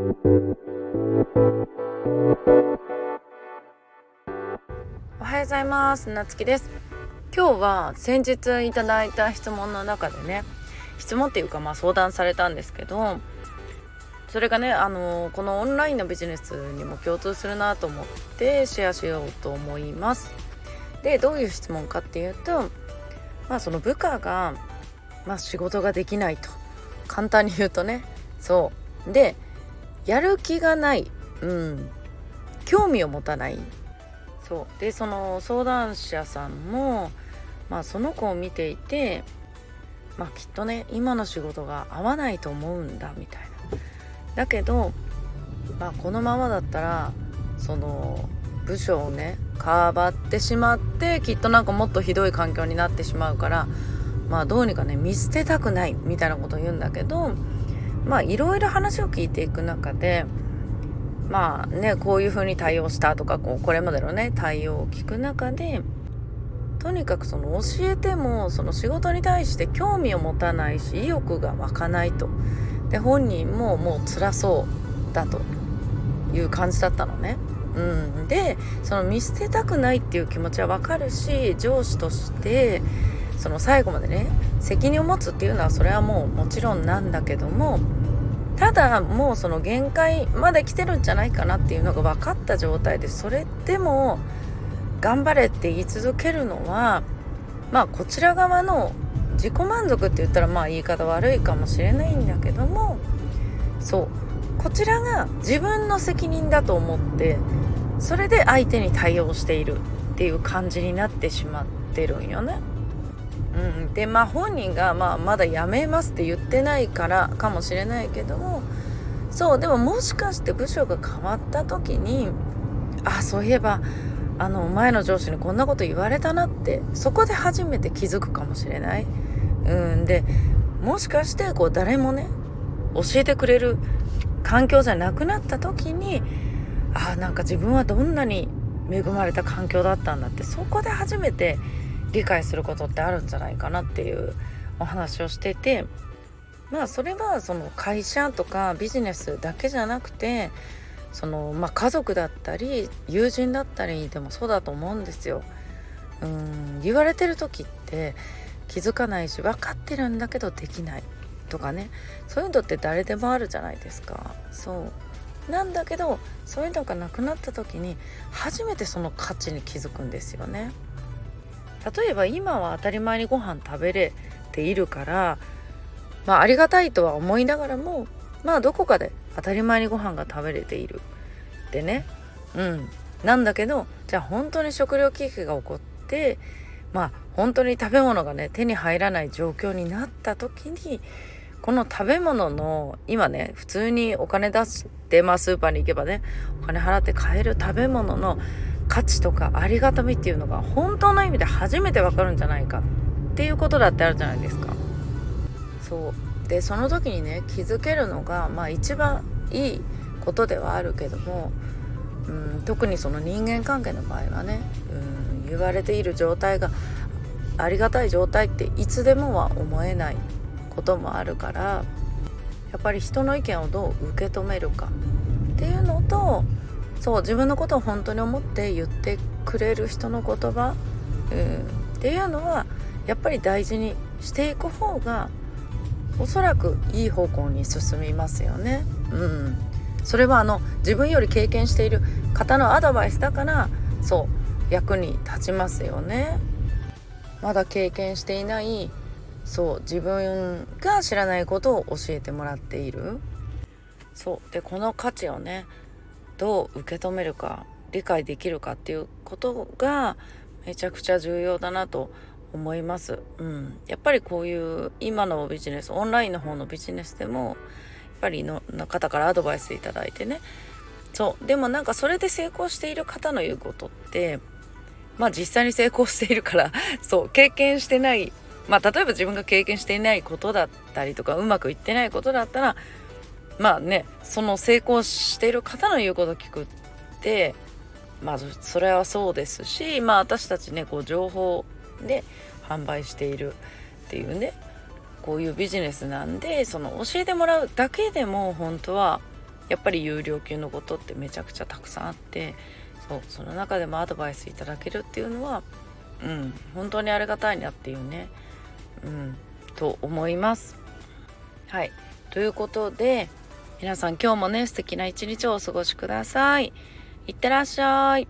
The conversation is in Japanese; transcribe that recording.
おはようございます。なつきです。今日は先日いただいた質問の中でね質問っていうかまあ相談されたんですけどそれがねあのこのオンラインのビジネスにも共通するなと思ってシェアしようと思います。でどういう質問かっていうとまあその部下が、まあ、仕事ができないと。簡単に言うとね。そう。でやる気がない。うん。興味を持たない。そう。でその相談者さんも、まあ、その子を見ていて、まあ、きっとね今の仕事が合わないと思うんだみたいな。だけど、まあ、このままだったらその部署をねかばってしまってきっとなんかもっとひどい環境になってしまうからまあどうにかね見捨てたくないみたいなことを言うんだけどまあいろいろ話を聞いていく中でまあねこういう風に対応したとかこうこれまでのね対応を聞く中でとにかくその教えてもその仕事に対して興味を持たないし意欲が湧かないとで本人ももう辛そうだという感じだったのね。うん、でその見捨てたくないっていう気持ちはわかるし上司としてその最後までね責任を持つっていうのはそれはもうもちろんなんだけどもただもうその限界まで来てるんじゃないかなっていうのが分かった状態でそれでも頑張れって言い続けるのはまあこちら側の自己満足って言ったらまあ言い方悪いかもしれないんだけどもそうこちらが自分の責任だと思ってそれで相手に対応しているっていう感じになってしまってるんよね。うん、でまあ本人が、まあ、まだ辞めますって言ってないからかもしれないけどもそうでももしかして部署が変わった時にあそういえばあの前の上司にこんなこと言われたなってそこで初めて気づくかもしれない。うんでもしかしてこう誰もね教えてくれる環境じゃなくなった時にあなんか自分はどんなに恵まれた環境だったんだってそこで初めて理解することってあるんじゃないかなっていうお話をしててまあそれはその会社とかビジネスだけじゃなくてそのまあ家族だったり友人だったりでもそうだと思うんですよ。うん言われてる時って気づかないし分かってるんだけどできないとかねそういうのって誰でもあるじゃないですか。そうなんだけどそういうのがなくなった時に初めてその価値に気づくんですよね。例えば今は当たり前にご飯食べれているからまあありがたいとは思いながらもまあどこかで当たり前にご飯が食べれている。ってねうん。なんだけどじゃあ本当に食糧危機が起こってまあ本当に食べ物がね手に入らない状況になった時にこの食べ物の今ね普通にお金出してまあスーパーに行けばねお金払って買える食べ物の価値とかありがたみっていうのが本当の意味で初めてわかるんじゃないかっていうことだってあるじゃないですか。そうでその時にね気づけるのがまあ一番いいことではあるけども、うん、特にその人間関係の場合はね、うん、言われている状態がありがたい状態っていつでもは思えないこともあるからやっぱり人の意見をどう受け止めるかっていうのとそう自分のことを本当に思って言ってくれる人の言葉、うん、っていうのはやっぱり大事にしていく方がおそらくいい方向に進みますよね。うん、それはあの自分より経験している方のアドバイスだからそう役に立ちますよね。まだ経験していないそう自分が知らないことを教えてもらっているそうでこの価値をねどう受け止めるか理解できるかっていうことがめちゃくちゃ重要だなと思います。うん、やっぱりこういう今のビジネスオンラインの方のビジネスでもやっぱりの方からアドバイスいただいてね。そう。でもなんかそれで成功している方の言うことってまあ実際に成功しているから そう経験してないまあ例えば自分が経験していないことだったりとかうまくいってないことだったらまあねその成功している方の言うこと聞くってまあそれはそうですしまあ私たちねこう情報で販売しているっていうねこういうビジネスなんでその教えてもらうだけでも本当はやっぱり有料級のことってめちゃくちゃたくさんあってそうその中でもアドバイスいただけるっていうのはうん本当にありがたいなっていうねうんと思います。はいということで皆さん今日もね素敵な一日をお過ごしください。いってらっしゃい。